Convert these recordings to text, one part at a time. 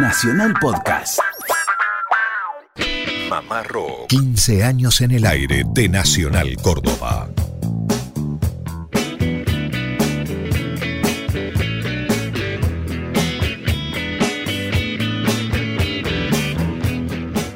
Nacional Podcast. Mamá Rock. 15 años en el aire de Nacional Córdoba.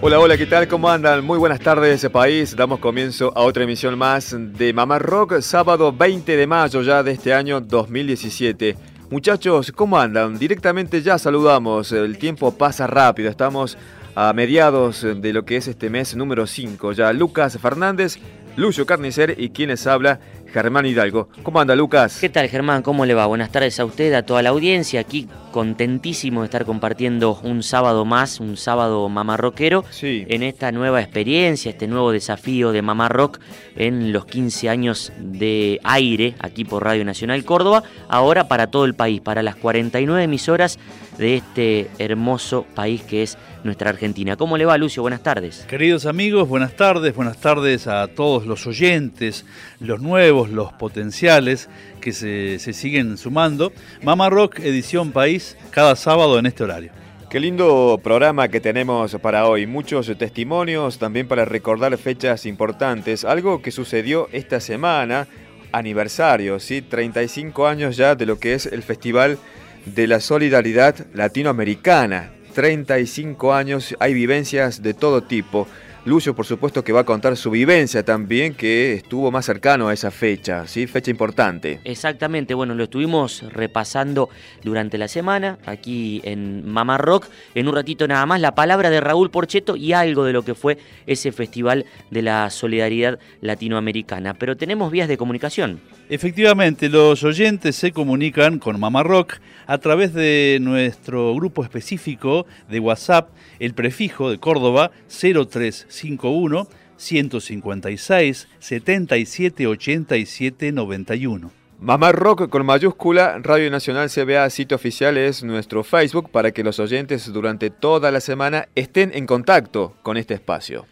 Hola, hola, ¿qué tal? ¿Cómo andan? Muy buenas tardes, país. Damos comienzo a otra emisión más de Mamá Rock, sábado 20 de mayo ya de este año 2017. Muchachos, ¿cómo andan? Directamente ya saludamos. El tiempo pasa rápido. Estamos a mediados de lo que es este mes número 5. Ya Lucas Fernández, Lucio Carnicer y quienes habla Germán Hidalgo. ¿Cómo anda, Lucas? ¿Qué tal, Germán? ¿Cómo le va? Buenas tardes a usted, a toda la audiencia. Aquí contentísimo de estar compartiendo un sábado más, un sábado mamarroquero, Sí. en esta nueva experiencia, este nuevo desafío de Mamá Rock en los 15 años de aire aquí por Radio Nacional Córdoba, ahora para todo el país, para las 49 emisoras de este hermoso país que es nuestra Argentina. ¿Cómo le va, Lucio? Buenas tardes. Queridos amigos, buenas tardes, buenas tardes a todos los oyentes, los nuevos, los potenciales que se, se siguen sumando. Mama Rock, edición país, cada sábado en este horario. Qué lindo programa que tenemos para hoy. Muchos testimonios también para recordar fechas importantes. Algo que sucedió esta semana, aniversario, ¿sí? 35 años ya de lo que es el Festival de la Solidaridad Latinoamericana. 35 años, hay vivencias de todo tipo. Lucio, por supuesto, que va a contar su vivencia también, que estuvo más cercano a esa fecha, ¿sí? Fecha importante. Exactamente, bueno, lo estuvimos repasando durante la semana aquí en Mamá Rock. En un ratito nada más la palabra de Raúl Porcheto y algo de lo que fue ese Festival de la Solidaridad Latinoamericana. Pero tenemos vías de comunicación. Efectivamente, los oyentes se comunican con Mama Rock a través de nuestro grupo específico de WhatsApp, el prefijo de Córdoba 0351 156 77 87 91. Mamá Rock con mayúscula, Radio Nacional CBA, sitio oficial es nuestro Facebook para que los oyentes durante toda la semana estén en contacto con este espacio.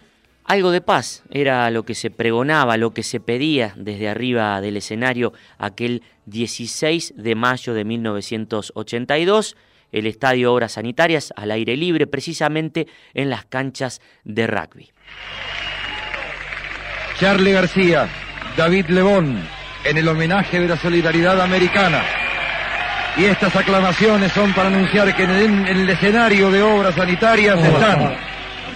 Algo de paz era lo que se pregonaba, lo que se pedía desde arriba del escenario aquel 16 de mayo de 1982, el Estadio Obras Sanitarias al aire libre, precisamente en las canchas de rugby. Charlie García, David Lebón, en el homenaje de la solidaridad americana. Y estas aclamaciones son para anunciar que en el, en el escenario de obras sanitarias están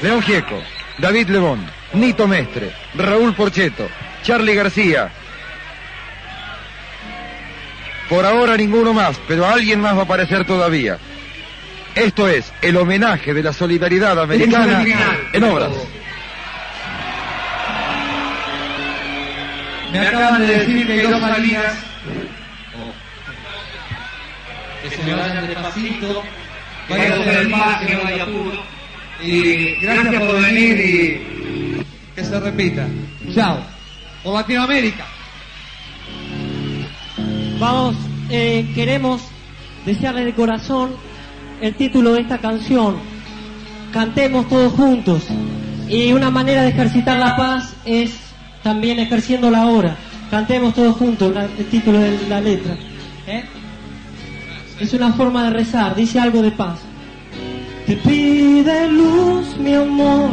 León Gieco, David Lebón, Nito Mestre, Raúl Porcheto, Charlie García. Por ahora ninguno más, pero alguien más va a aparecer todavía. Esto es el homenaje de la solidaridad americana en obras. Me acaban de decir que dos salidas. Que se me vayan despacito, que vaya el mar, que no haya apuro. Y gracias por venir y que se repita. Chao. Por Latinoamérica. Vamos, eh, queremos desearle de corazón el título de esta canción. Cantemos todos juntos. Y una manera de ejercitar la paz es también ejerciendo la hora. Cantemos todos juntos el título de la letra. ¿eh? Es una forma de rezar, dice algo de paz. Te pide luz, mi amor.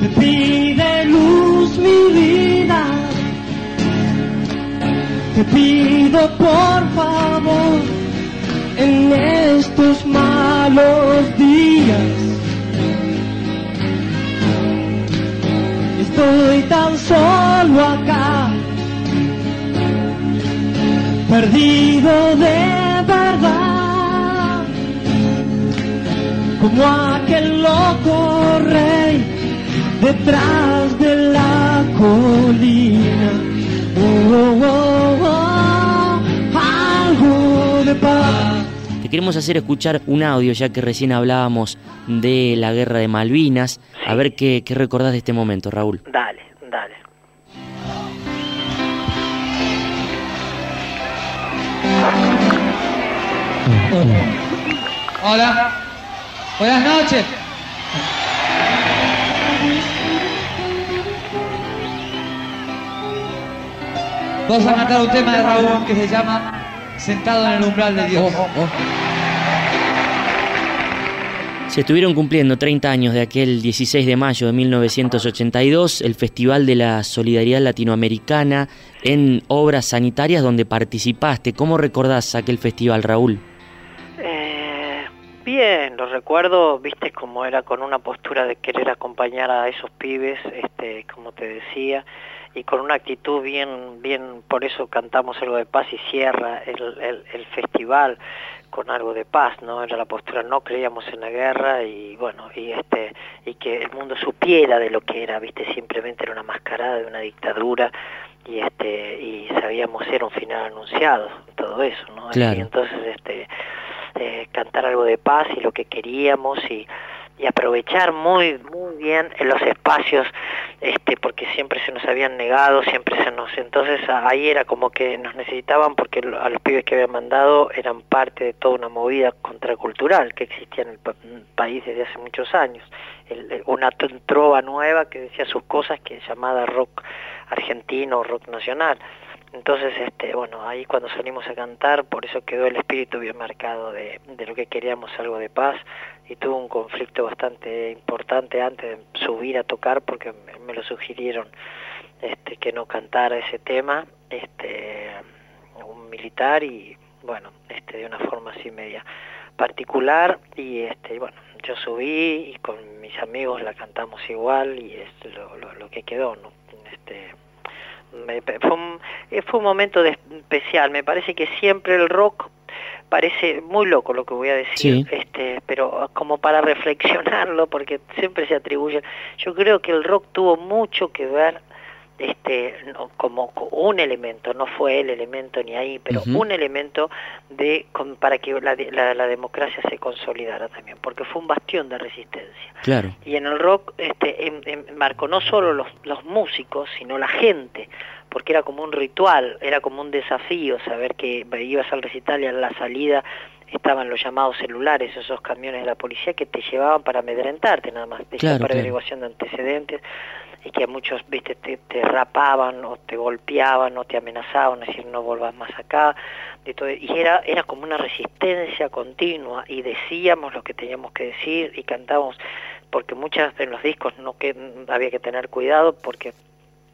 Te pide luz, mi vida. Te pido por favor en estos malos días. Estoy tan solo acá, perdido de verdad, como aquel loco rey detrás de la colina. Oh, oh, oh, oh, algo de paz. Te queremos hacer escuchar un audio, ya que recién hablábamos de la guerra de Malvinas. A ver qué, qué recordás de este momento, Raúl. Dale, dale. Hola. Buenas noches. Vamos a cantar un tema de Raúl que se llama Sentado en el umbral de Dios. Se estuvieron cumpliendo 30 años de aquel 16 de mayo de 1982, el Festival de la Solidaridad Latinoamericana en obras sanitarias donde participaste. ¿Cómo recordás aquel festival, Raúl? Bien, lo recuerdo, viste como era con una postura de querer acompañar a esos pibes, este, como te decía, y con una actitud bien, bien, por eso cantamos algo de paz y cierra el, el festival con algo de paz, ¿no? Era la postura, no creíamos en la guerra y bueno, y este y que el mundo supiera de lo que era, ¿viste? Simplemente era una mascarada de una dictadura y este y sabíamos era un final anunciado, todo eso, ¿no? Y entonces este eh, cantar algo de paz y lo que queríamos y aprovechar muy muy bien los espacios este porque siempre se nos habían negado siempre se nos entonces ahí era como que nos necesitaban porque a los pibes que habían mandado eran parte de toda una movida contracultural que existía en el país desde hace muchos años. Una trova nueva que decía sus cosas que llamada rock argentino rock nacional entonces, este, bueno, ahí cuando salimos a cantar, por eso quedó el espíritu bien marcado de, de lo que queríamos, algo de paz, y tuvo un conflicto bastante importante antes de subir a tocar porque me lo sugirieron este, que no cantara ese tema, este, un militar y bueno, este, de una forma así media particular y este, bueno, yo subí y con mis amigos la cantamos igual y es lo, lo, lo que quedó, ¿no? Este, me, fue, un, fue un momento de, especial, me parece que siempre el rock parece muy loco lo que voy a decir, este, pero como para reflexionarlo, porque siempre se atribuye, yo creo que el rock tuvo mucho que ver este como un elemento no fue el elemento ni ahí pero un elemento de para que la, la, democracia se consolidara también porque fue un bastión de resistencia. Claro. y en el rock este en, en, marcó no solo los, los músicos sino la gente porque era como un ritual, era como un desafío saber que ibas al recital y a la salida estaban los llamados celulares, esos camiones de la policía que te llevaban para amedrentarte nada más, para averiguación de antecedentes y que muchos viste te, rapaban o te golpeaban o te amenazaban, es decir, no volvas más acá, de todo, y era, era como una resistencia continua y decíamos lo que teníamos que decir y cantábamos, porque muchas en los discos no que había que tener cuidado porque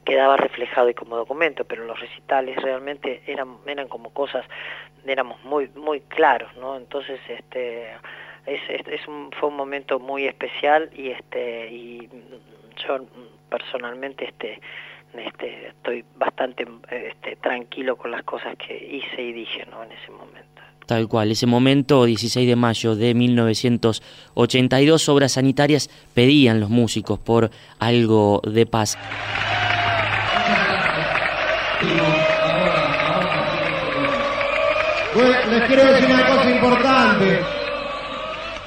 quedaba reflejado y como documento, pero los recitales realmente eran eran como cosas éramos muy muy claros, ¿no? Entonces este es, es, un, fue un momento muy especial y este y yo personalmente este este estoy bastante este, tranquilo con las cosas que hice y dije, ¿no? En ese momento. Tal cual, ese momento, 16 de mayo de 1982, obras sanitarias pedían los músicos por algo de paz. les quiero decir una cosa importante.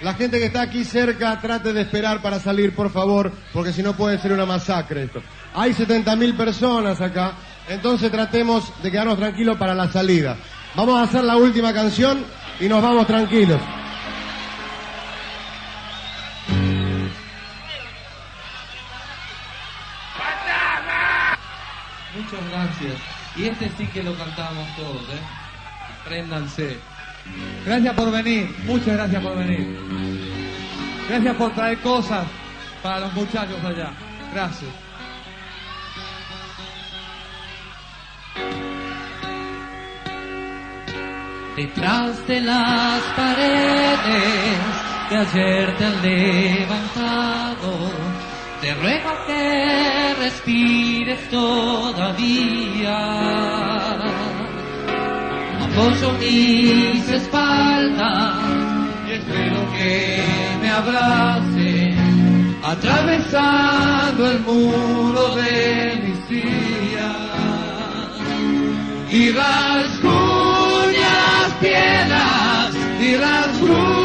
La gente que está aquí cerca trate de esperar para salir, por favor, porque si no puede ser una masacre esto. Hay 70.000 personas acá, entonces tratemos de quedarnos tranquilos para la salida. Vamos a hacer la última canción y nos vamos tranquilos. Muchas gracias. Y este sí que lo cantamos todos, ¿eh? Préndanse. Gracias por venir, muchas gracias por venir. Gracias por traer cosas para los muchachos allá. Gracias. Detrás de las paredes que ayer te han levantado, te ruego que respires todavía apoyo mis espaldas y espero que me abrace atravesando el muro de mis días. Y rasguñas piedras y rasguñas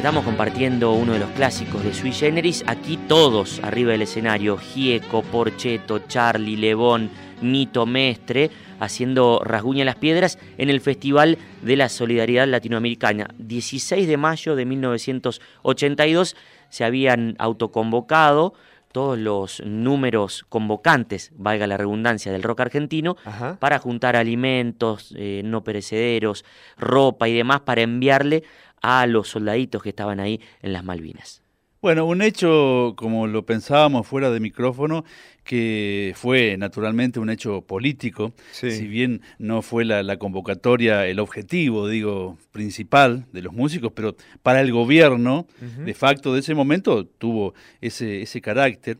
estamos compartiendo uno de los clásicos de Sui Generis. Aquí todos arriba del escenario: Gieco, Porcheto, Charlie, Lebón, Nito Mestre, haciendo Rasguña las Piedras en el Festival de la Solidaridad Latinoamericana. 16 de mayo de 1982 se habían autoconvocado todos los números convocantes, valga la redundancia, del rock argentino, Ajá. para juntar alimentos eh, no perecederos, ropa y demás para enviarle a los soldaditos que estaban ahí en las Malvinas. Bueno, un hecho, como lo pensábamos fuera de micrófono, que fue naturalmente un hecho político, Sí. si bien no fue la, la convocatoria el objetivo, digo, principal de los músicos, pero para el gobierno, de facto, de ese momento tuvo ese, ese carácter.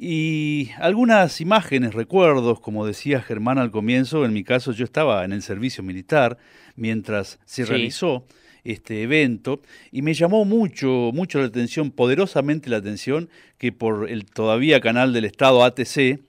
Y algunas imágenes, recuerdos, como decía Germán al comienzo, en mi caso yo estaba en el servicio militar mientras se Sí. realizó este evento y me llamó mucho, mucho la atención, poderosamente la atención, que por el todavía canal del Estado ATC,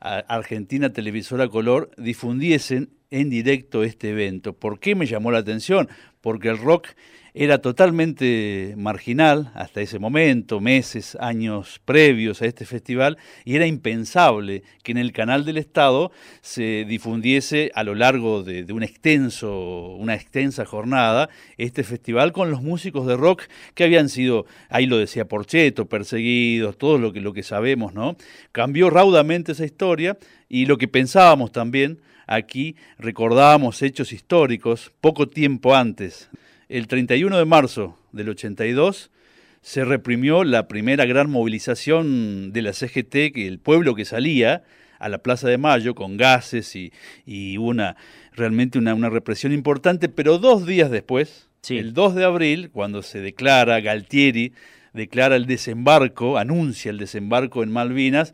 Argentina Televisora Color, difundiesen en directo este evento. ¿Por qué me llamó la atención? Porque el rock era totalmente marginal hasta ese momento, meses, años previos a este festival, y era impensable que en el canal del Estado se difundiese a lo largo de, un extenso, una extensa jornada este festival con los músicos de rock que habían sido, ahí lo decía Porcheto, perseguidos, todo lo que, lo que sabemos, ¿no? Cambió raudamente esa historia y lo que pensábamos también aquí, recordábamos hechos históricos poco tiempo antes. El 31 de marzo del 82 se reprimió la primera gran movilización de la CGT, que el pueblo que salía a la Plaza de Mayo con gases y, y una realmente una, una represión importante, pero dos días después, Sí. el 2 de abril, cuando se declara, Galtieri declara el desembarco, anuncia el desembarco en Malvinas,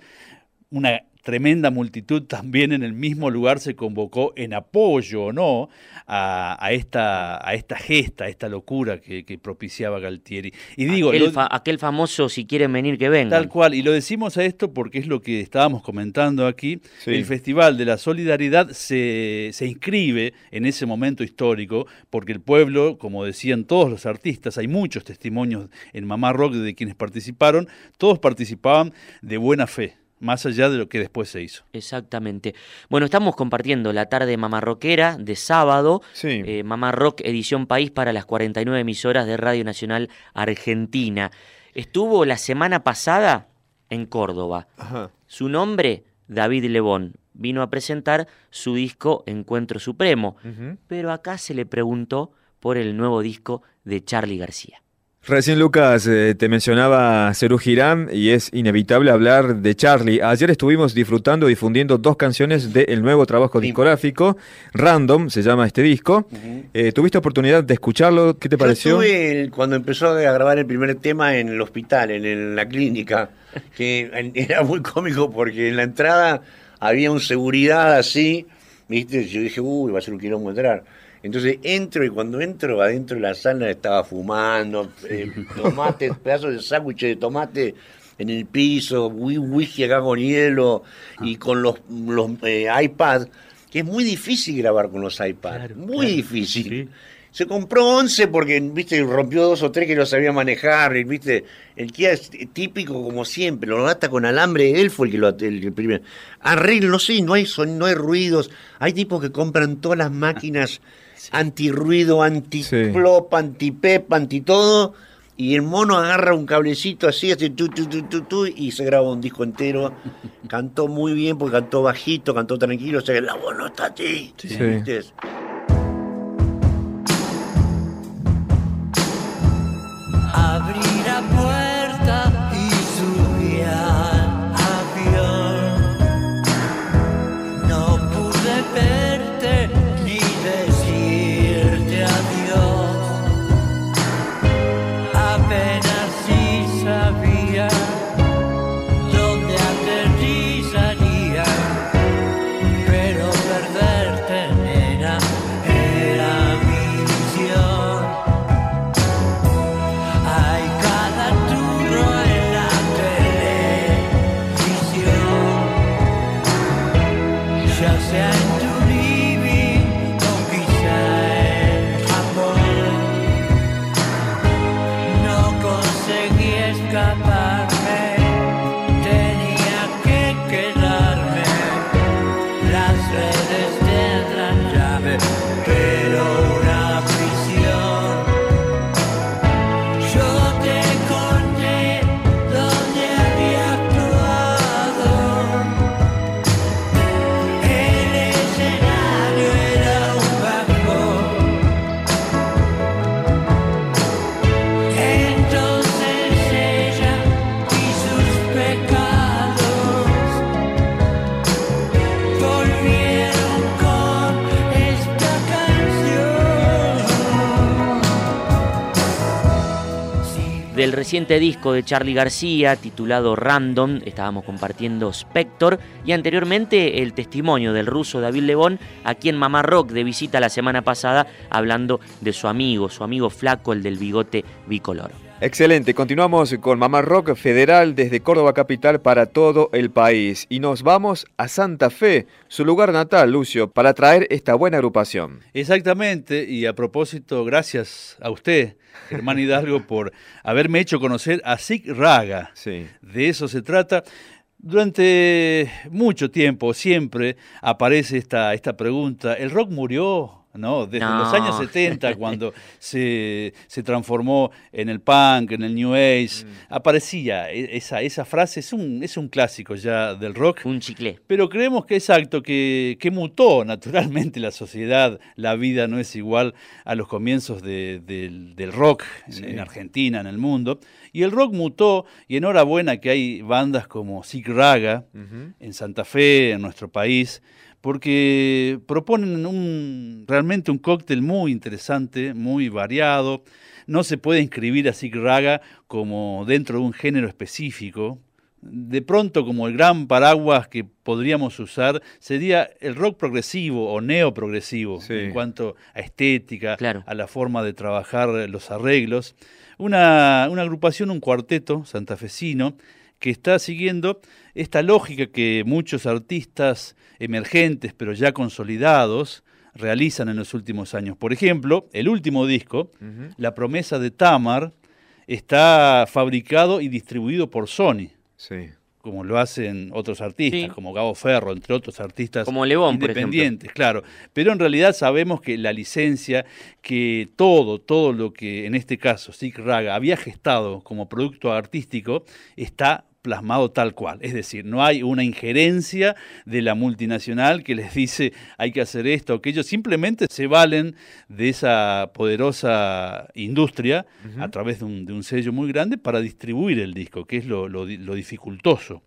una tremenda multitud también en el mismo lugar se convocó en apoyo o no a, a esta, a esta gesta, a esta locura que, que propiciaba Galtieri. Y digo, aquel, lo- fa- aquel famoso si quieren venir que vengan. Tal cual, y lo decimos a esto porque es lo que estábamos comentando aquí. Sí. El Festival de la Solidaridad se, se inscribe en ese momento histórico porque el pueblo, como decían todos los artistas, hay muchos testimonios en Mamá Rock de quienes participaron, todos participaban de buena fe, más allá de lo que después se hizo. Exactamente. Bueno, estamos compartiendo la tarde mamarroquera de sábado, Sí. eh, Mamá Rock Edición País para las 49 emisoras de Radio Nacional Argentina. Estuvo la semana pasada en Córdoba. Ajá. Su nombre, David Lebón. Vino a presentar su disco Encuentro Supremo. Pero acá se le preguntó por el nuevo disco de Charlie García. Recién Lucas eh, te mencionaba Cerú Girán y es inevitable hablar de Charlie. Ayer estuvimos disfrutando, difundiendo dos canciones del nuevo trabajo discográfico, Random se llama este disco. Eh, ¿Tuviste oportunidad de escucharlo? ¿Qué te Yo pareció? estuve el- cuando empezó a grabar el primer tema en el hospital, en, la clínica, que era muy cómico porque en la entrada había un seguridad así, ¿viste? Yo dije, uy, va a ser un quilombo entrar. Entonces entro y cuando entro adentro de la sala estaba fumando, eh, tomate, pedazos de sándwich de tomate en el piso, whi- whisky acá con hielo y con los, los eh, iPads, que es muy difícil grabar con los iPads, muy difícil. Se compró 11 porque, viste, rompió dos o tres que no sabía manejar, viste, el Kia es típico como siempre, lo ata con alambre, él fue el que lo el, el primero. Arreglo, no sé, no hay son, no hay ruidos, hay tipos que compran todas las máquinas antirruido, anti-plop, anti-pep, anti-todo, y el mono agarra un cablecito así, hace tu, tu, tu, tu, tu, y se graba un disco entero. Cantó muy bien porque cantó bajito, cantó tranquilo, o sea que la voz no está así. Sí. ¿viste? Reciente disco de Charlie García, titulado Random, estábamos compartiendo Spector y anteriormente el testimonio del ruso David Lebón, a quien Mamá Rock de visita la semana pasada, hablando de su amigo, su amigo flaco, el del bigote bicolor. Excelente, continuamos con Mamá Rock Federal desde Córdoba Capital para todo el país. Y nos vamos a Santa Fe, su lugar natal, Lucio, para traer esta buena agrupación. Exactamente, y a propósito, gracias a usted, Germán Hidalgo, por haberme hecho conocer a Sig Raga. Sí. De eso se trata. Durante mucho tiempo, siempre aparece esta, esta pregunta, ¿el rock murió? ¿No? Desde No. los años 70, cuando se, se transformó en el punk, en el New Age, aparecía e- esa, esa frase, es un, es un clásico ya del rock. Un chicle. Pero creemos que exacto, que, que mutó naturalmente la sociedad, la vida no es igual a los comienzos de- del, del rock Sí. en Argentina, en el mundo. Y el rock mutó, y enhorabuena que hay bandas como Sig Raga en Santa Fe, en nuestro país, porque proponen un, realmente un cóctel muy interesante, muy variado. No se puede inscribir a Sig Raga como dentro de un género específico. De pronto, como el gran paraguas que podríamos usar sería el rock progresivo o neoprogresivo Sí. en cuanto a estética, Claro. a la forma de trabajar los arreglos. Una, una agrupación, un cuarteto santafesino que está siguiendo esta lógica que muchos artistas emergentes, pero ya consolidados, realizan en los últimos años. Por ejemplo, el último disco, La promesa de Tamar, está fabricado y distribuido por Sony, Sí. Como lo hacen otros artistas, Sí. como Gabo Ferro, entre otros artistas Como por independientes, claro. Pero en realidad sabemos que la licencia, que todo, todo lo que en este caso Sig Raga había gestado como producto artístico, está plasmado tal cual. Es decir, no hay una injerencia de la multinacional que les dice hay que hacer esto o aquello. Simplemente se valen de esa poderosa industria a través de un, de un sello muy grande para distribuir el disco, que es lo, lo di- lo dificultoso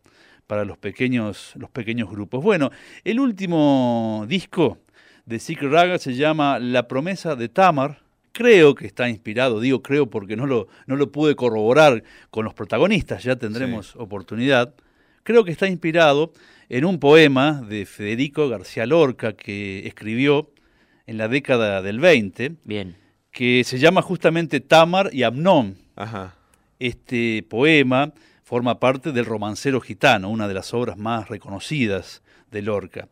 para los pequeños, los pequeños grupos. Bueno, el último disco de Sig Raga se llama La promesa de Tamar. Creo que está inspirado, digo creo porque no lo, no lo pude corroborar con los protagonistas, ya tendremos oportunidad. Creo que está inspirado en un poema de Federico García Lorca que escribió en la década del 20, Bien. que se llama justamente Tamar y Amnón. Ajá. Este poema forma parte del Romancero Gitano, una de las obras más reconocidas de Lorca.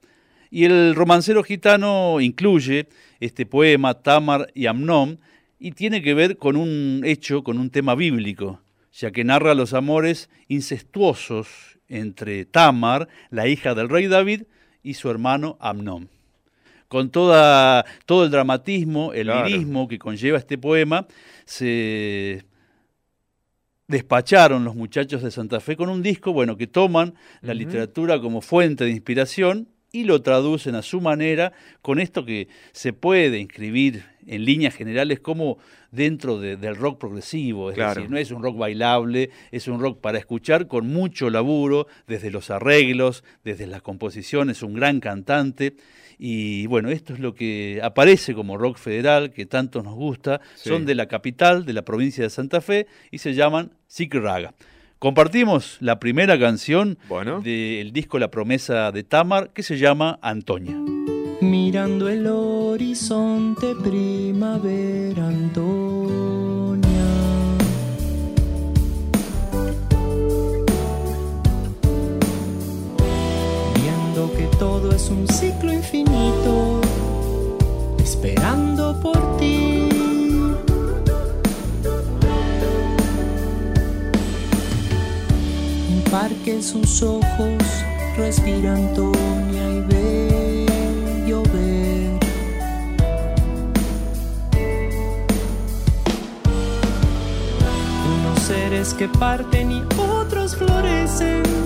Y el Romancero Gitano incluye este poema Tamar y Amnón y tiene que ver con un hecho, con un tema bíblico, ya que narra los amores incestuosos entre Tamar, la hija del rey David, y su hermano Amnón. Con toda, todo el dramatismo, el Claro. lirismo que conlleva este poema, se despacharon los muchachos de Santa Fe con un disco, bueno, que toman la literatura como fuente de inspiración y lo traducen a su manera con esto que se puede inscribir en líneas generales como dentro de- del rock progresivo, es Claro. decir, no es un rock bailable, es un rock para escuchar con mucho laburo, desde los arreglos, desde las composiciones, un gran cantante. Y bueno, esto es lo que aparece como rock federal, que tanto nos gusta. Sí. Son de la capital, de la provincia de Santa Fe, y se llaman Raga. Compartimos la primera canción Bueno. del disco La promesa de Tamar, que se llama Antonia. Mirando el horizonte primavera Antonia Viendo que todo es un ciclo infinito Esperando por ti parque sus ojos respira Antonia y ve llover. Unos seres que parten y otros florecen.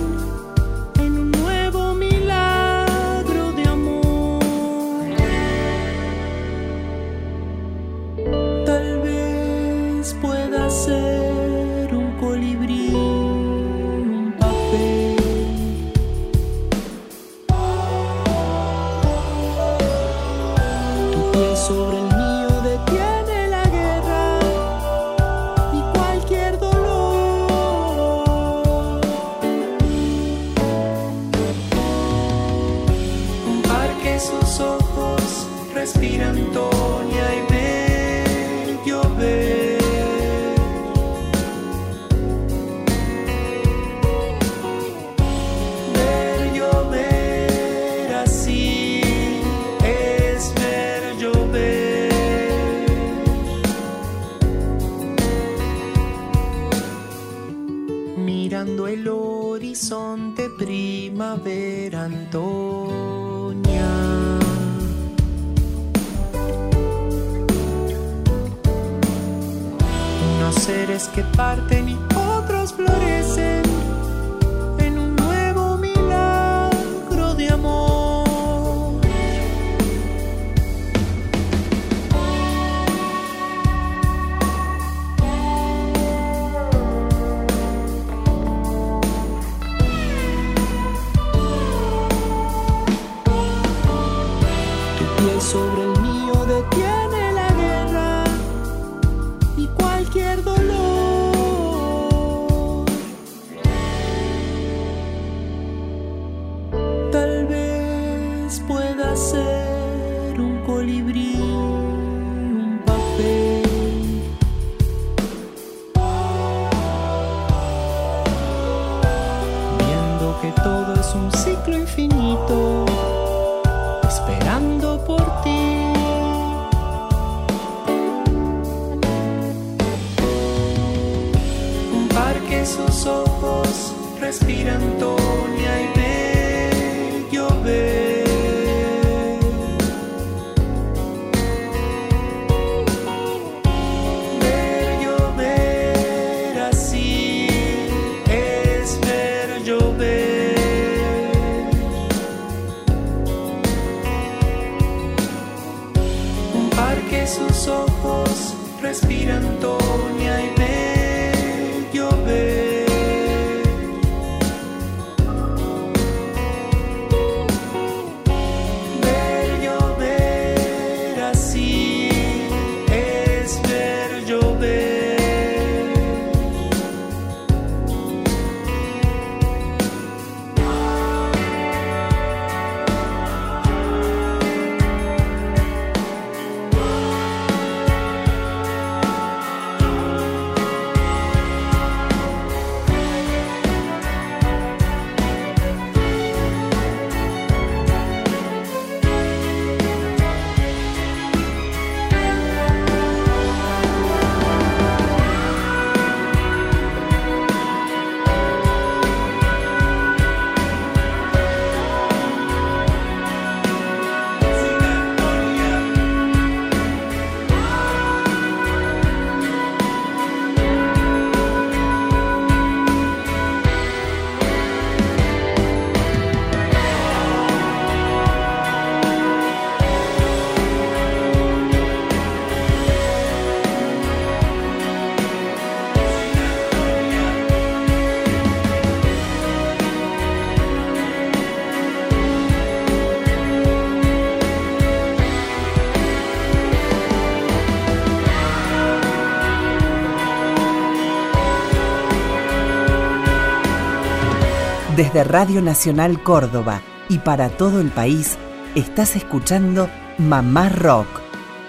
Desde Radio Nacional Córdoba y para todo el país, estás escuchando Mamá Rock,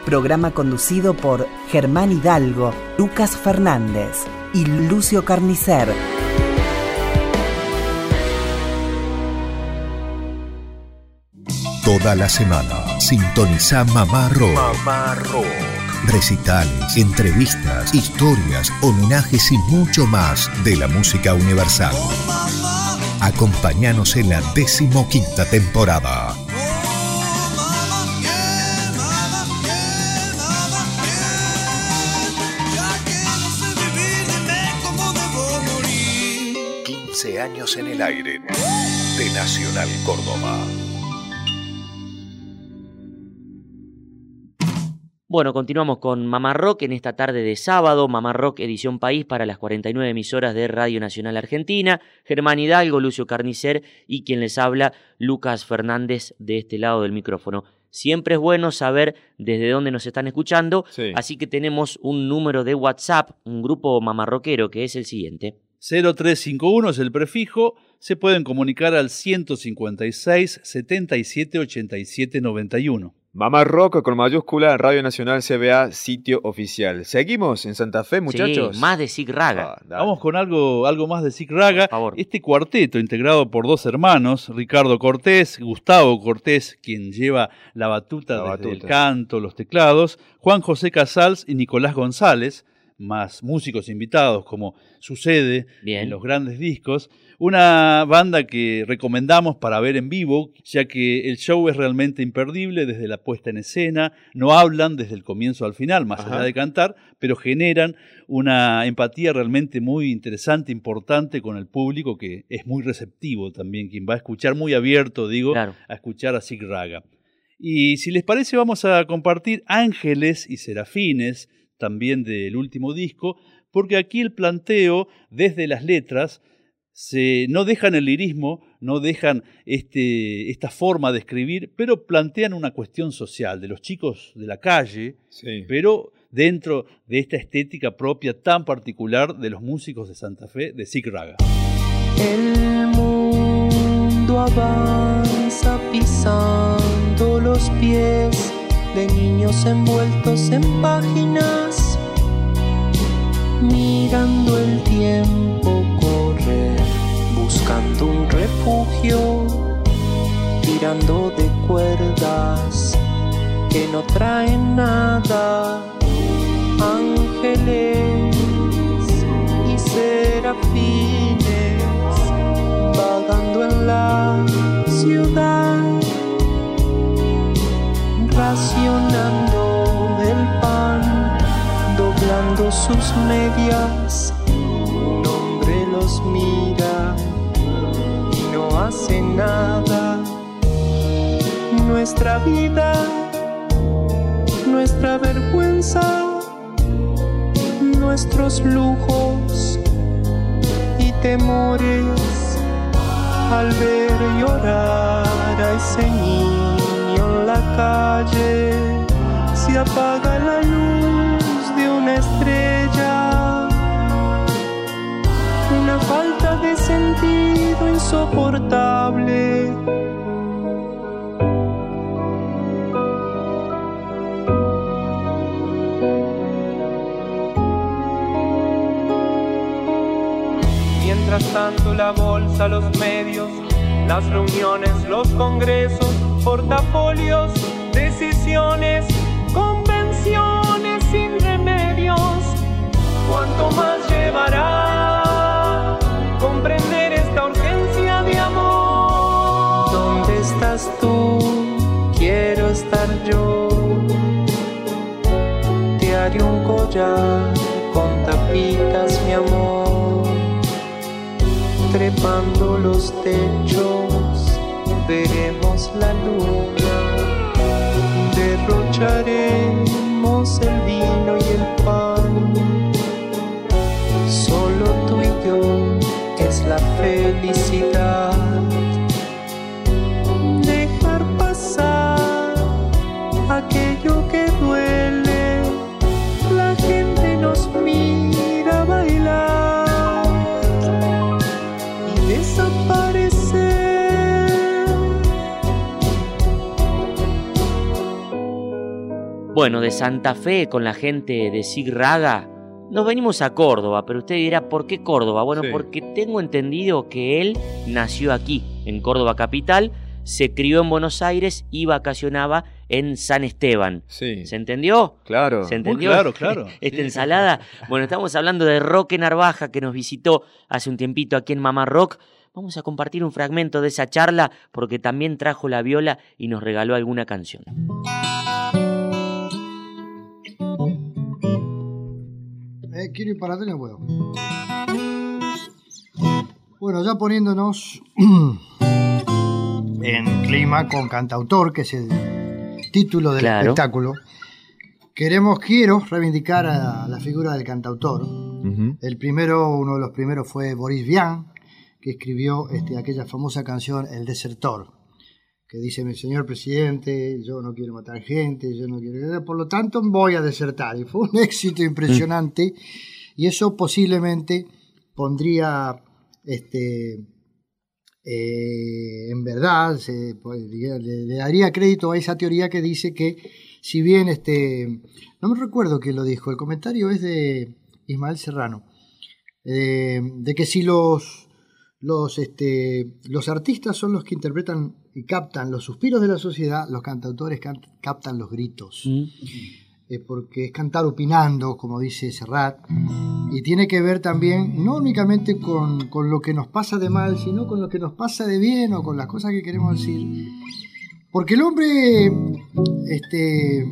programa conducido por Germán Hidalgo, Lucas Fernández y Lucio Carnicer. Toda la semana sintoniza Mamá Rock. Mamá Rock. Recitales, entrevistas, historias, homenajes y mucho más de la música universal. Acompáñanos en la decimoquinta temporada. años en el aire de Nacional Córdoba. Bueno, continuamos con Mamá Rock en esta tarde de sábado, Mamá Rock edición país para las 49 emisoras de Radio Nacional Argentina, Germán Hidalgo, Lucio Carnicer y quien les habla, Lucas Fernández de este lado del micrófono. Siempre es bueno saber desde dónde nos están escuchando, así que tenemos un número de WhatsApp, un grupo mamarroquero que es el siguiente. 0351 es el prefijo, se pueden comunicar al 156 77 87 91. Mamá Rock con mayúscula, Radio Nacional CBA, sitio oficial. ¿Seguimos en Santa Fe, muchachos? Sí, más de Sig Raga. Ah, Vamos con algo, algo más de Sig Raga. Este cuarteto integrado por dos hermanos, Ricardo Cortés, Gustavo Cortés, quien lleva la batuta, del canto, los teclados, Juan José Casals y Nicolás González, más músicos invitados como sucede en los grandes discos. Una banda que recomendamos para ver en vivo, ya que el show es realmente imperdible desde la puesta en escena, no hablan desde el comienzo al final, más allá de cantar, pero generan una empatía realmente muy interesante, importante con el público, que es muy receptivo también, quien va a escuchar muy abierto, digo, a escuchar a Sig Raga. Y si les parece, vamos a compartir Ángeles y Serafines, también del último disco, porque aquí el planteo desde las letras se, no dejan el lirismo, no dejan este, esta forma de escribir, pero plantean una cuestión social de los chicos de la calle, pero dentro de esta estética propia tan particular de los músicos de Santa Fe, de Sig Raga. El mundo avanza pisando los pies de niños envueltos en páginas, mirando el tiempo correr, buscando un refugio, tirando de cuerdas que no traen nada, ángeles y serafines vagando en la ciudad el pan, doblando sus medias. Un hombre los mira y no hace nada. Nuestra vida, nuestra vergüenza, nuestros lujos y temores al ver llorar a ese niño calle se apaga la luz de una estrella. Una falta de sentido insoportable. Mientras tanto la bolsa, los medios, las reuniones, los congresos, portafolios, decisiones, convenciones sin remedios. ¿Cuánto más llevará comprender esta urgencia de amor? ¿Dónde estás tú? Quiero estar yo. Te haré un collar con tapitas, mi amor, trepando los techos veremos la luna, derrocharemos el vino y el pan. Solo tú y yo es la felicidad. Bueno, de Santa Fe con la gente de Sig Raga, nos venimos a Córdoba, pero usted dirá, ¿por qué Córdoba? Bueno, porque tengo entendido que él nació aquí, en Córdoba capital, se crió en Buenos Aires y vacacionaba en San Esteban. Sí. ¿Se entendió? Claro. ¿Se Muy entendió? claro, claro. Esta ensalada. Bueno, estamos hablando de Roque Narvaja, que nos visitó hace un tiempito aquí en Mamá Rock. Vamos a compartir un fragmento de esa charla porque también trajo la viola y nos regaló alguna canción. Eh, quiero ir para atrás, puedo. Bueno, ya poniéndonos en clima con cantautor, que es el título del Claro. espectáculo, queremos, quiero reivindicar a la figura del cantautor. El primero, uno de los primeros fue Boris Vian, que escribió este, aquella famosa canción El Desertor, que dice, mi señor presidente, yo no quiero matar gente, yo no quiero... Por lo tanto, voy a desertar. Y fue un éxito impresionante y eso posiblemente pondría, este, eh, en verdad, se, pues, le, le daría crédito a esa teoría que dice que si bien, este, no me recuerdo quién lo dijo, el comentario es de Ismael Serrano, eh, de que si los, los, este, los artistas son los que interpretan y captan los suspiros de la sociedad, los cantautores can- captan los gritos. Eh, porque es cantar opinando, como dice Serrat, y tiene que ver también no únicamente con, con lo que nos pasa de mal, sino con lo que nos pasa de bien o con las cosas que queremos decir. Porque el hombre este,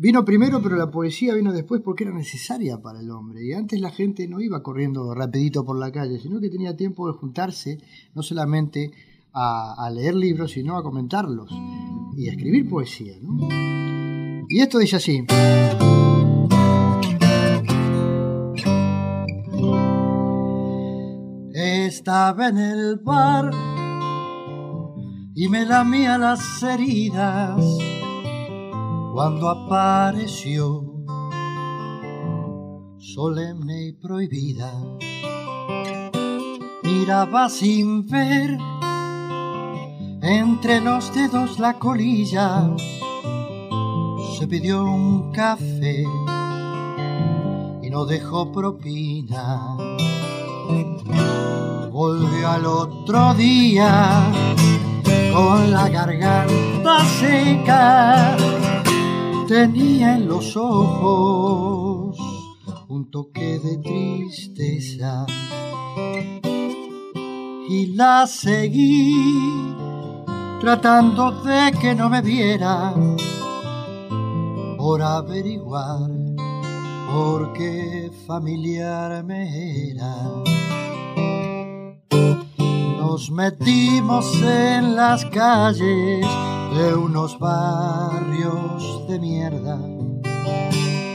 vino primero, pero la poesía vino después porque era necesaria para el hombre. Y antes la gente no iba corriendo rapidito por la calle, sino que tenía tiempo de juntarse, no solamente a, leer libros, sino a comentarlos y a escribir poesía. Y esto dice así. Estaba en el bar y me lamía las heridas cuando apareció solemne y prohibida. Miraba sin ver entre los dedos la colilla se pidió un café y no dejó propina. Volvió al otro día con la garganta seca. Tenía en los ojos un toque de tristeza y la seguí tratando de que no me viera por averiguar por qué familiar me era. Nos metimos en las calles de unos barrios de mierda.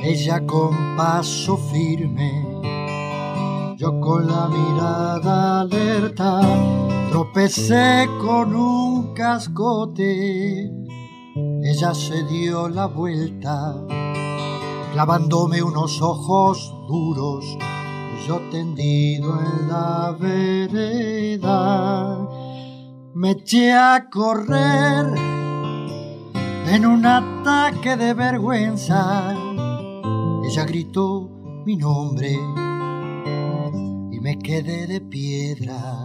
Ella con paso firme, yo con la mirada alerta, tropecé con un cascote ella se dio la vuelta, clavándome unos ojos duros, yo tendido en la vereda. Me eché a correr en un ataque de vergüenza. Ella gritó mi nombre y me quedé de piedra.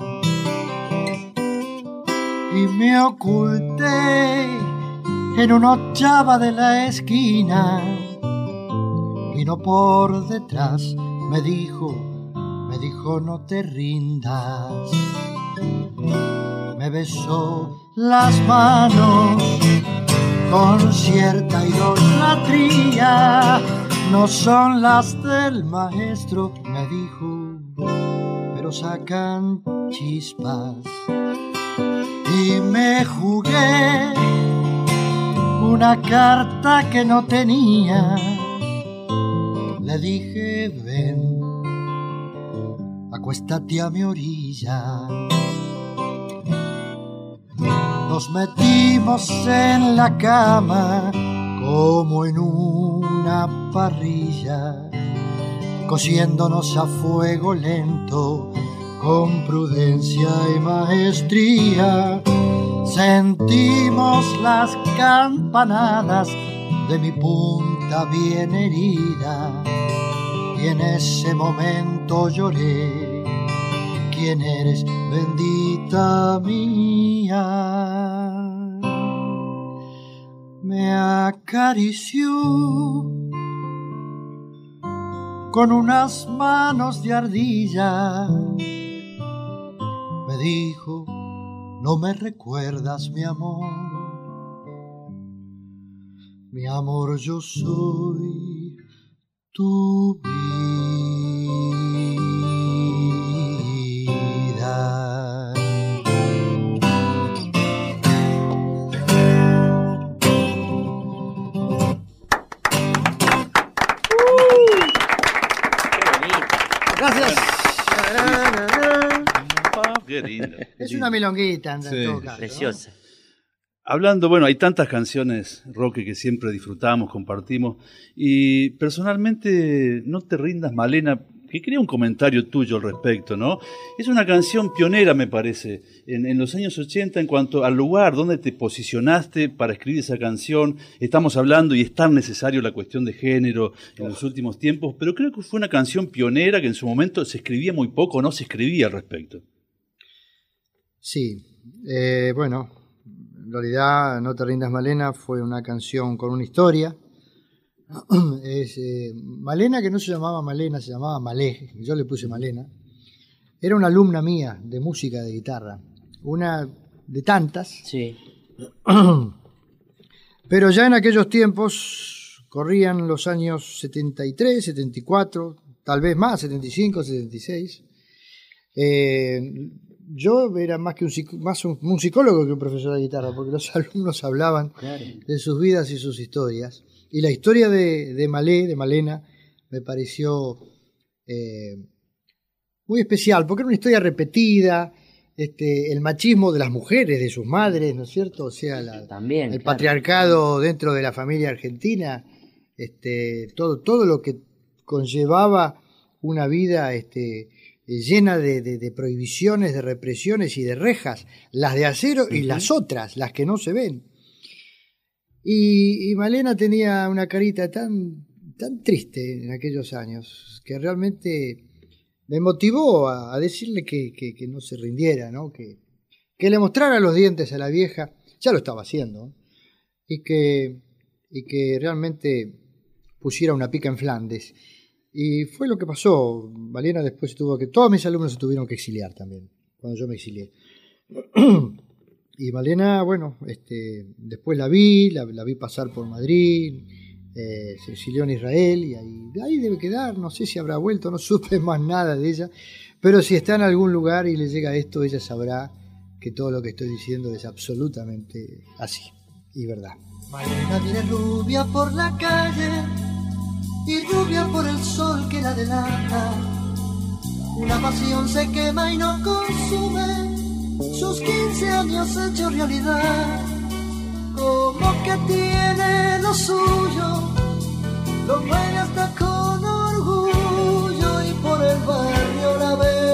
Y me oculté en una ochava de la esquina. Vino por detrás, me dijo, me dijo no te rindas. Me besó las manos con cierta idolatría. No son las del maestro, me dijo, pero sacan chispas. Y me jugué una carta que no tenía. Le dije, ven, acuéstate a mi orilla. Nos metimos en la cama como en una parrilla, cociéndonos a fuego lento, con prudencia y maestría. Sentimos las campanadas de mi punta bien herida y en ese momento lloré. ¿Quién eres, bendita mía? Me acarició con unas manos de ardilla. Me dijo, no me recuerdas, mi amor. Mi amor, yo soy tu vida. Qué lindo. Es una milonguita, en Sí. todo caso, ¿no? Preciosa. Hablando, bueno, hay tantas canciones, Roque, que siempre disfrutamos, compartimos. Y personalmente, no te rindas, Malena, que quería un comentario tuyo al respecto, ¿no? Es una canción pionera, me parece, en, en los años 80 en cuanto al lugar donde te posicionaste para escribir esa canción. Estamos hablando y es tan necesario la cuestión de género en los últimos tiempos, pero creo que fue una canción pionera que en su momento se escribía muy poco, no se escribía al respecto. Sí, eh, bueno, en realidad No te rindas Malena fue una canción con una historia. Es, eh, Malena, que no se llamaba Malena, se llamaba Malé, yo le puse Malena, era una alumna mía de música de guitarra, una de tantas. Sí. Pero ya en aquellos tiempos corrían los años 73, 74, tal vez más, 75, 76. Eh, yo era más que un, más un, un psicólogo que un profesor de guitarra, porque los alumnos hablaban de sus vidas y sus historias. Y la historia de, de Malé, de Malena, me pareció eh, muy especial, porque era una historia repetida, este, el machismo de las mujeres, de sus madres, ¿no es cierto? O sea, la- También. el claro. patriarcado dentro de la familia argentina, este, todo, todo lo que conllevaba una vida este, llena de, de- de prohibiciones, de represiones y de rejas, las de acero y las otras, las que no se ven. Y, y Malena tenía una carita tan, tan triste en aquellos años que realmente me motivó a, a decirle que, que- que no se rindiera, ¿no? Que, que le mostrara los dientes a la vieja, ya lo estaba haciendo, y que, y que realmente pusiera una pica en Flandes. Y fue lo que pasó. Malena después tuvo que. Todos mis alumnos se tuvieron que exiliar también, cuando yo me exilié. Y Malena, bueno, este, después la vi, la, la vi pasar por Madrid, eh, se exilió en Israel y ahí, ahí debe quedar, no sé si habrá vuelto, no supe más nada de ella, pero si está en algún lugar y le llega esto, ella sabrá que todo lo que estoy diciendo es absolutamente así y verdad. Malena viene rubia por la calle y rubia por el sol que la delata. Una pasión se quema y no consume sus 15 años hecho realidad. Como que tiene lo suyo, lo mueve hasta con orgullo y por el barrio la ven.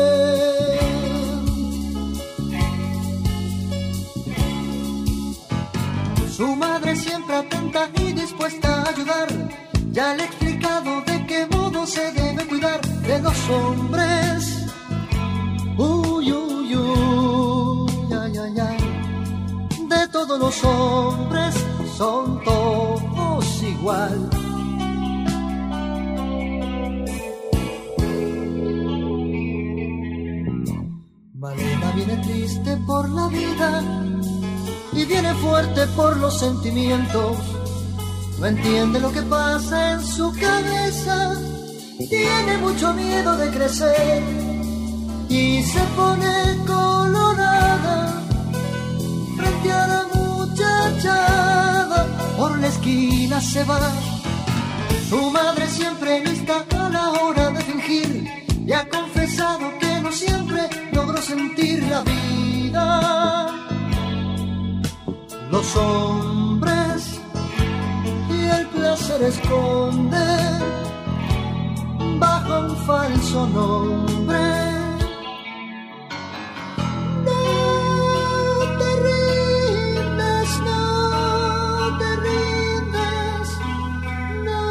Su madre siempre atenta y dispuesta a ayudar. Ya le de qué modo se debe cuidar de los hombres. Uy, uy, uy, ay, ay, ay. De todos los hombres son todos igual. Malena viene triste por la vida y viene fuerte por los sentimientos. No entiende lo que pasa en su cabeza, tiene mucho miedo de crecer y se pone colorada frente a la muchachada. Por la esquina se va, su madre siempre lista a la hora de fingir y ha confesado que no siempre logró sentir la vida. Los hombres placer esconde bajo un falso nombre. No te rindas, no te rindas, no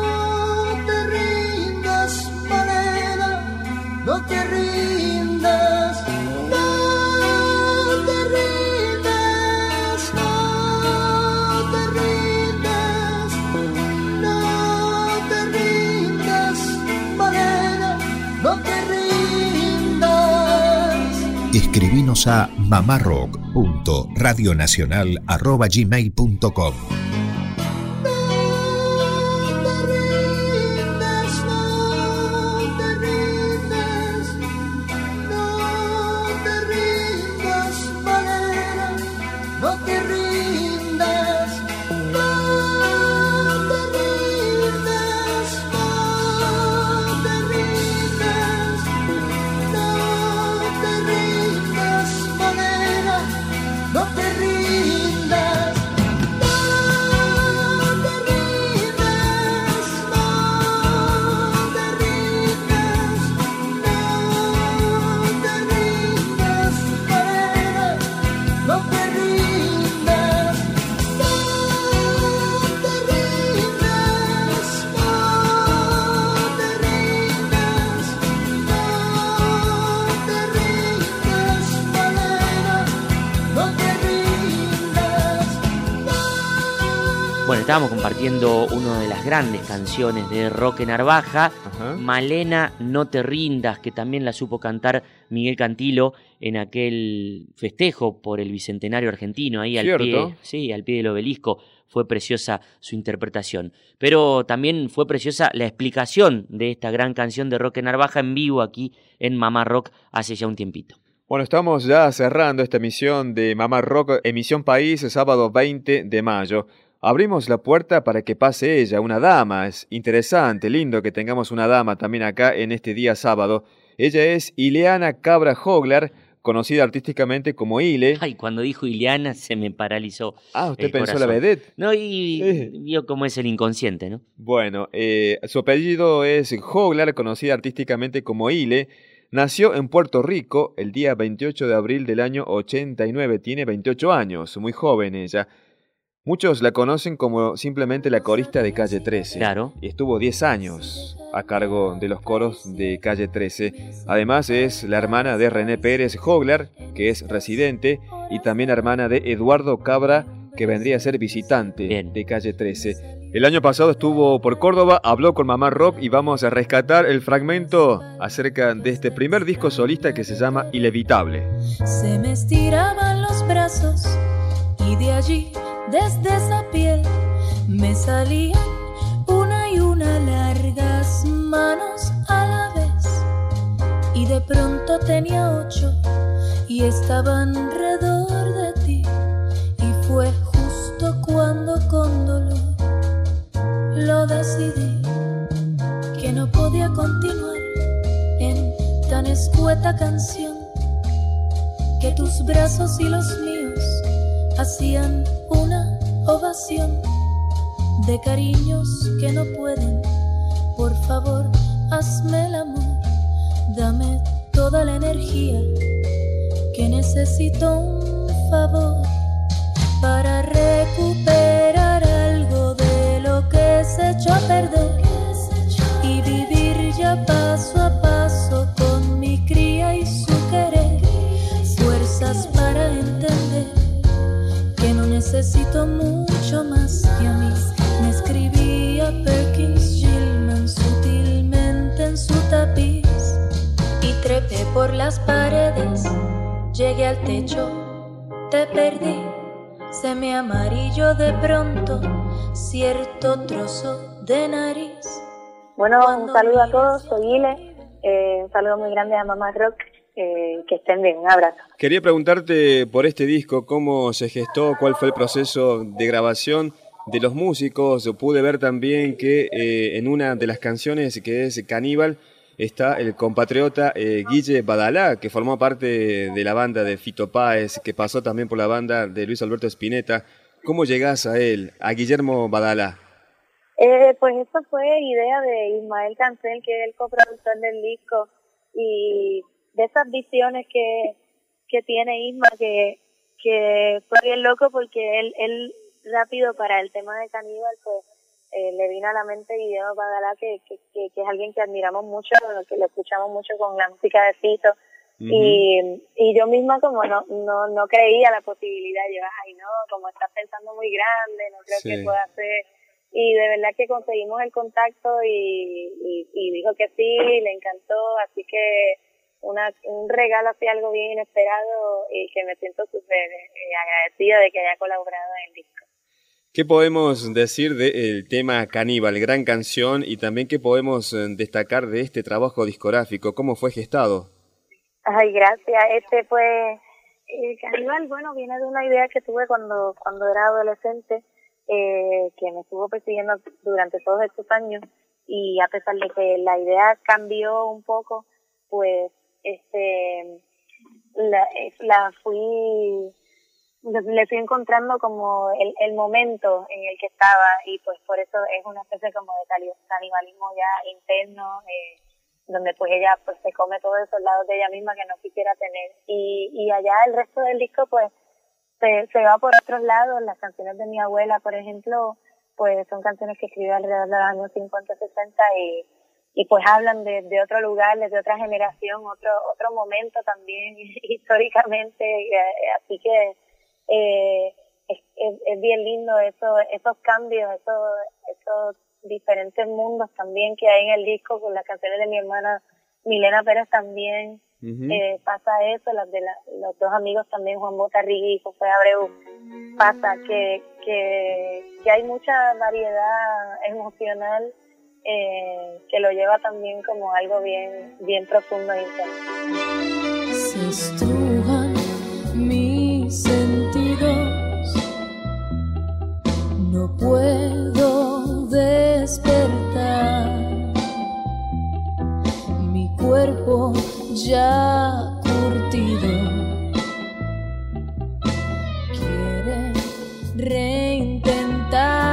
te rindas, Malena, no te rindas, a mamarrock.radionacional.gmail.com estábamos compartiendo una de las grandes canciones de Roque Narvaja, Malena, no te rindas, que también la supo cantar Miguel Cantilo en aquel festejo por el bicentenario argentino, ahí al pie, sí, al pie del obelisco. Fue preciosa su interpretación. Pero también fue preciosa la explicación de esta gran canción de Roque Narvaja en vivo aquí en Mamá Rock hace ya un tiempito. Bueno, estamos ya cerrando esta emisión de Mamá Rock, emisión País, sábado 20 de mayo. Abrimos la puerta para que pase ella, una dama. Es interesante, lindo que tengamos una dama también acá en este día sábado. Ella es Ileana Cabra Hogler, conocida artísticamente como Ile. Ay, cuando dijo Ileana se me paralizó. Ah, usted pensó la vedette. No, y vio cómo es el inconsciente, ¿no? Bueno, eh, su apellido es Hogler, conocida artísticamente como Ile. Nació en Puerto Rico el día 28 de abril del año 89. Tiene 28 años, muy joven ella. Muchos la conocen como simplemente la corista de Calle 13. Claro. Y estuvo 10 años a cargo de los coros de Calle 13. Además es la hermana de René Pérez Hogler, que es residente, y también hermana de Eduardo Cabra, que vendría a ser visitante de Calle 13. El año pasado estuvo por Córdoba, habló con Mamá Rock y vamos a rescatar el fragmento acerca de este primer disco solista que se llama Inevitable. Se me estiraban los brazos y de allí desde esa piel me salían una y una largas manos a la vez. Y de pronto tenía ocho y estaban alrededor de ti. Y fue justo cuando con dolor lo decidí que no podía continuar en tan escueta canción que tus brazos y los míos hacían una ovación de cariños que no pueden. Por favor, hazme el amor, dame toda la energía que necesito un favor para recuperar algo de lo que se echó a perder y vivir ya paso a paso necesito mucho más que a mí. Me escribía Perkins Gilman sutilmente en su tapiz. Y trepé por las paredes, llegué al techo, te perdí, se me amarillo de pronto. Cierto trozo de nariz. Bueno, un saludo a todos, soy Ile, eh, un saludo muy grande a Mamá Rock, eh, que estén bien, un abrazo. Quería preguntarte por este disco, cómo se gestó, cuál fue el proceso de grabación de los músicos. Pude ver también que eh, en una de las canciones que es Caníbal está el compatriota eh, Guille Badalá, que formó parte de la banda de Fito Páez, que pasó también por la banda de Luis Alberto Spinetta. ¿Cómo llegás a él, a Guillermo Badalá? Eh, pues eso fue idea de Ismael Cancel, que es el coproductor del disco, y de esas visiones que, que tiene Isma, que, que fue bien loco porque él, él rápido para el tema de Caníbal, pues eh, le vino a la mente Guillermo Badalá, que, que, que, que es alguien que admiramos mucho, que lo escuchamos mucho con la música de Fito, y, y yo misma como no, no, no creía la posibilidad, yo, ay no, como estás pensando muy grande, no creo que pueda hacer, y de verdad que conseguimos el contacto y, y, y dijo que sí, le encantó, así que una, un regalo así, algo bien inesperado y que me siento súper eh, agradecida de que haya colaborado en el disco. ¿Qué podemos decir del tema Caníbal, gran canción, y también qué podemos eh, destacar de este trabajo discográfico? ¿Cómo fue gestado? Ay, gracias. Este pues, el Caníbal, bueno, viene de una idea que tuve cuando, cuando era adolescente, eh, que me estuvo persiguiendo durante todos estos años, y a pesar de que la idea cambió un poco, pues, este, la, eh, la fui, le fui encontrando como el, el momento en el que estaba, y pues por eso es una especie como de canibalismo ya interno, eh, donde pues ella pues se come todos esos lados de ella misma que no quisiera tener y, y allá el resto del disco pues se, se va por otros lados. Las canciones de mi abuela por ejemplo pues son canciones que escribió alrededor de los años 50 60 y y pues hablan de, de otro lugar de otra generación otro otro momento también históricamente eh, así que eh, es, es, bien lindo eso, esos cambios, esos, esos diferentes mundos también que hay en el disco con las canciones de mi hermana Milena Pérez también. eh, pasa eso, las de la, los dos amigos también, Juan Botarrigui y José Abreu, pasa que, que, que hay mucha variedad emocional eh, que lo lleva también como algo bien, bien profundo e intenso. Se estrujan mis sentidos, no puedo despertar. Mi cuerpo ya curtido quiere reintentar.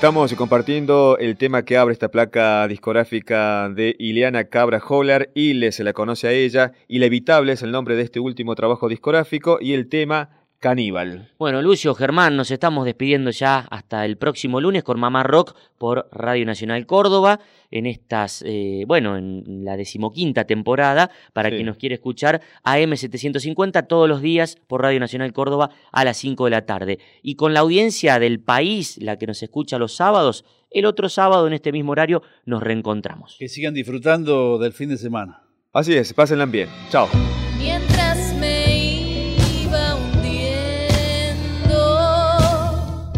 Estamos compartiendo el tema que abre esta placa discográfica de Ileana Cabra Hollar. Ile se la conoce a ella. Inevitable es el nombre de este último trabajo discográfico y el tema Caníbal. Bueno, Lucio, Germán, nos estamos despidiendo ya hasta el próximo lunes con Mamá Rock por Radio Nacional Córdoba, en estas, eh, bueno, en la decimoquinta temporada, para Sí. quien nos quiere escuchar, AM750 todos los días por Radio Nacional Córdoba a las 5 de la tarde. Y con la audiencia del país, la que nos escucha los sábados, el otro sábado en este mismo horario nos reencontramos. Que sigan disfrutando del fin de semana. Así es, pásenla bien. Chao. Mientras